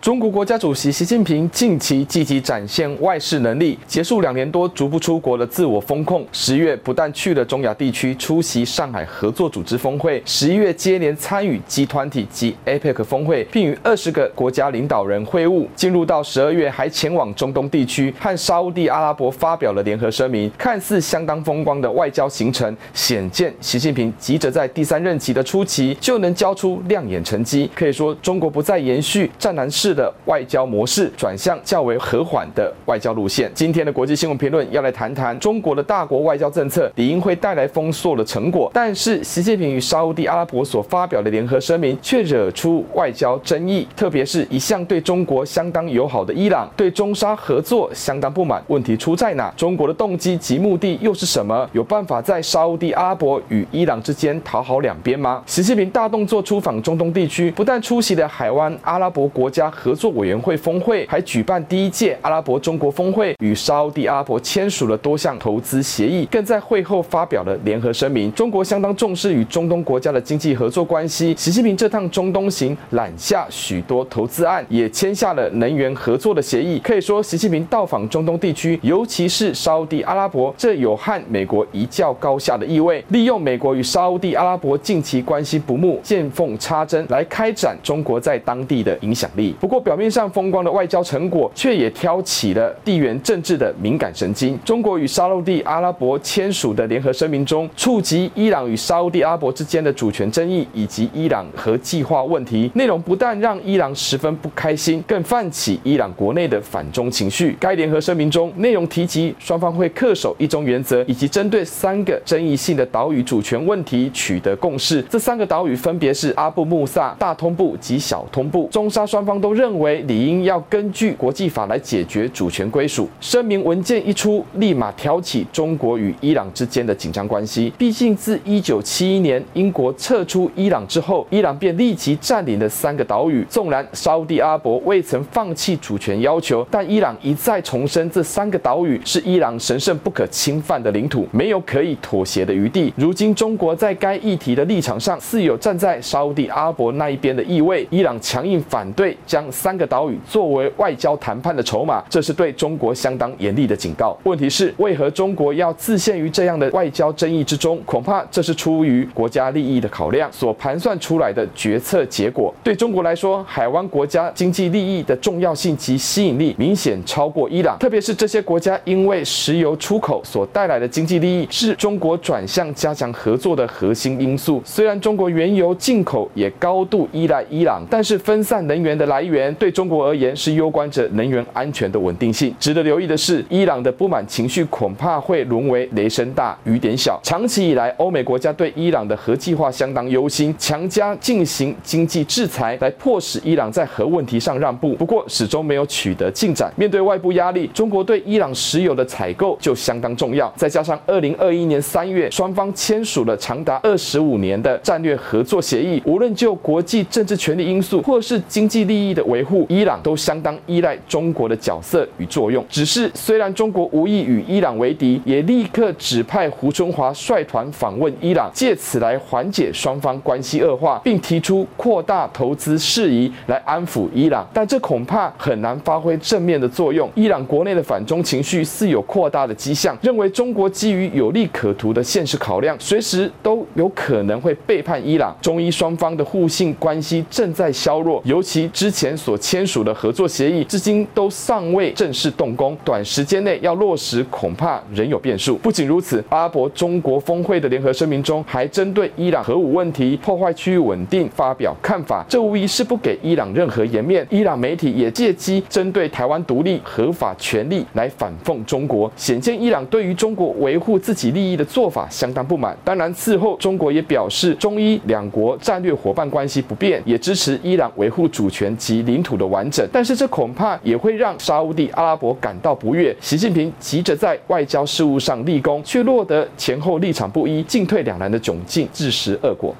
中国国家主席习近平近期积极展现外事能力，结束两年多足不出国的自我封控。十月不但去了中亚地区出席上海合作组织峰会，十一月接连参与 G20 及 APEC 峰会，并与二十个国家领导人会晤。进入到十二月，还前往中东地区和沙乌地阿拉伯发表了联合声明，看似相当风光的外交行程，显见习近平急着在第三任期的初期就能交出亮眼成绩。可以说，中国不再延续战狼式的外交模式，转向较为和缓的外交路线。今天的国际新闻评论要来谈谈中国的大国外交政策，理应会带来丰硕的成果。但是，习近平与沙乌地阿拉伯所发表的联合声明却惹出外交争议，特别是一向对中国相当友好的伊朗，对中沙合作相当不满。问题出在哪？中国的动机及目的又是什么？有办法在沙乌地阿拉伯与伊朗之间讨好两边吗？习近平大动作出访中东地区，不但出席了海湾阿拉伯国家合作委员会峰会，还举办第一届阿拉伯中国峰会，与沙地阿拉伯签署了多项投资协议，更在会后发表了联合声明。中国相当重视与中东国家的经济合作关系。习近平这趟中东行揽下许多投资案，也签下了能源合作的协议。可以说，习近平到访中东地区，尤其是沙地阿拉伯，这有和美国一较高下的意味。利用美国与沙地阿拉伯近期关系不睦，见缝插针来开展中国在当地的影响力。不过，表面上风光的外交成果，却也挑起了地缘政治的敏感神经。中国与沙乌地阿拉伯签署的联合声明中，触及伊朗与沙乌地阿拉伯之间的主权争议以及伊朗核计划问题，内容不但让伊朗十分不开心，更泛起伊朗国内的反中情绪。该联合声明中内容提及，双方会恪守一中原则，以及针对三个争议性的岛屿主权问题取得共识。这三个岛屿分别是阿布穆萨、大通布及小通布。中沙双方都认为。理应要根据国际法来解决主权归属。声明文件一出，立马挑起中国与伊朗之间的紧张关系。毕竟自一九七一年英国撤出伊朗之后，伊朗便立即占领了三个岛屿。纵然沙乌地阿伯未曾放弃主权要求，但伊朗一再重申这三个岛屿是伊朗神圣不可侵犯的领土，没有可以妥协的余地。如今中国在该议题的立场上似有站在沙乌地阿伯那一边的意味，伊朗强硬反对将三个岛。屿作为外交谈判的筹码，这是对中国相当严厉的警告。问题是，为何中国要自陷于这样的外交争议之中？恐怕这是出于国家利益的考量所盘算出来的决策结果。对中国来说，海湾国家经济利益的重要性及吸引力明显超过伊朗，特别是这些国家因为石油出口所带来的经济利益，是中国转向加强合作的核心因素。虽然中国原油进口也高度依赖伊朗，但是分散能源的来源对中国而言是攸关着能源安全的稳定性。值得留意的是，伊朗的不满情绪恐怕会沦为雷声大雨点小。长期以来，欧美国家对伊朗的核计划相当忧心，强加进行经济制裁来迫使伊朗在核问题上让步。不过，始终没有取得进展。面对外部压力，中国对伊朗石油的采购就相当重要。再加上二零二一年三月，双方签署了长达二十五年的战略合作协议。无论就国际政治权力因素，或是经济利益的维护，伊朗都相当依赖中国的角色与作用。只是虽然中国无意与伊朗为敌，也立刻指派胡春华率团访问伊朗，借此来缓解双方关系恶化，并提出扩大投资事宜来安抚伊朗。但这恐怕很难发挥正面的作用。伊朗国内的反中情绪似有扩大的迹象，认为中国基于有利可图的现实考量，随时都有可能会背叛伊朗。中伊双方的互信关系正在削弱，尤其之前所签署的合作协议，至今都尚未正式动工，短时间内要落实恐怕仍有变数。不仅如此，阿拉伯中国峰会的联合声明中还针对伊朗核武问题破坏区域稳定发表看法，这无疑是不给伊朗任何颜面。伊朗媒体也借机针对台湾独立合法权利来反讽中国，显见伊朗对于中国维护自己利益的做法相当不满。当然，此后中国也表示，中伊两国战略伙伴关系不变，也支持伊朗维护主权及领土的完整。但是这恐怕也会让沙乌地阿拉伯感到不悦。习近平急着在外交事务上立功，却落得前后立场不一、进退两难的窘境，自食恶果。